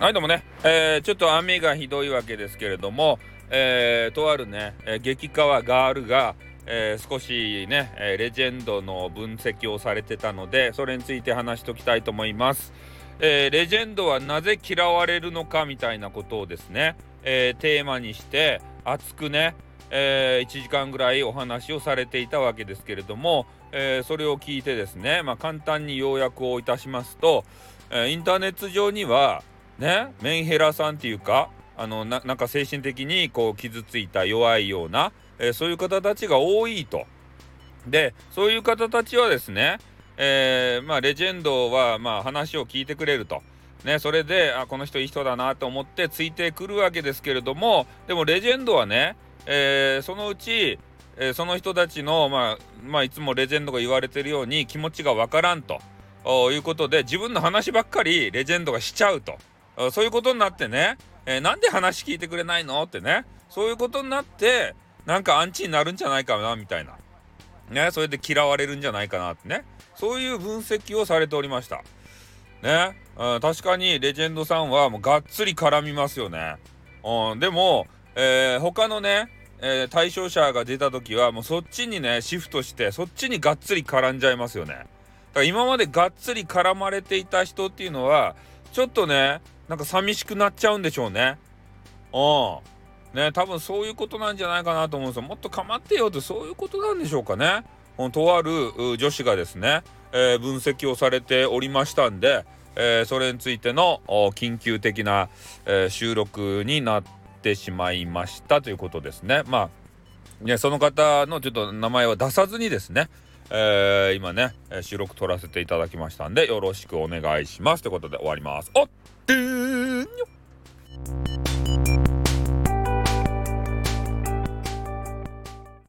はいどうもね、えー、ちょっと雨がひどいわけですけれども、えー、とあるね、えー、激川ガールが、えー、少しね、えレジェンドの分析をされてたのでそれについて話しておきたいと思います、えレジェンドはなぜ嫌われるのかみたいなことをですね、えテーマにして熱くね、え1時間ぐらいお話をされていたわけですけれども、えそれを聞いてですね、まあ、簡単に要約をいたしますと、えインターネット上にはねメンヘラさんっていうかあのなんか精神的にこう傷ついた弱いような、えー、そういう方たちが多いと。でそういう方たちはですね、えー、まあレジェンドはまあ話を聞いてくれると。ね、それであこの人いい人だなと思ってついてくるわけですけれどもでもレジェンドはね、えー、そのうち、え、その人たちの、まあ、まあいつもレジェンドが言われてるように気持ちがわからんということで自分の話ばっかりレジェンドがしちゃうと。そういうことになってね、えー、なんで話聞いてくれないのってね、そういうことになって、なんかアンチになるんじゃないかな、みたいな。ね、それで嫌われるんじゃないかなってね、そういう分析をされておりました。ね、うん、確かにレジェンドさんはもうがっつり絡みますよね。うん、でも、えー、他のね、えー、対象者が出た時はもうそっちにねシフトしてそっちにがっつり絡んじゃいますよね。だから今までがっつり絡まれていた人っていうのはちょっとねなんか寂しくなっちゃうんでしょうね。うん。ね、多分そういうことなんじゃないかなと思うんですよ。もっと構ってよってそういうことなんでしょうかね。とある女子がですね、えー、分析をされておりましたんで、えー、それについての緊急的な、えー、収録になってしまいましたということですね。まあ、ね、その方のちょっと名前は出さずにですね、えー、今ね、収録撮らせていただきましたんで、よろしくお願いします。ということで終わります。おっ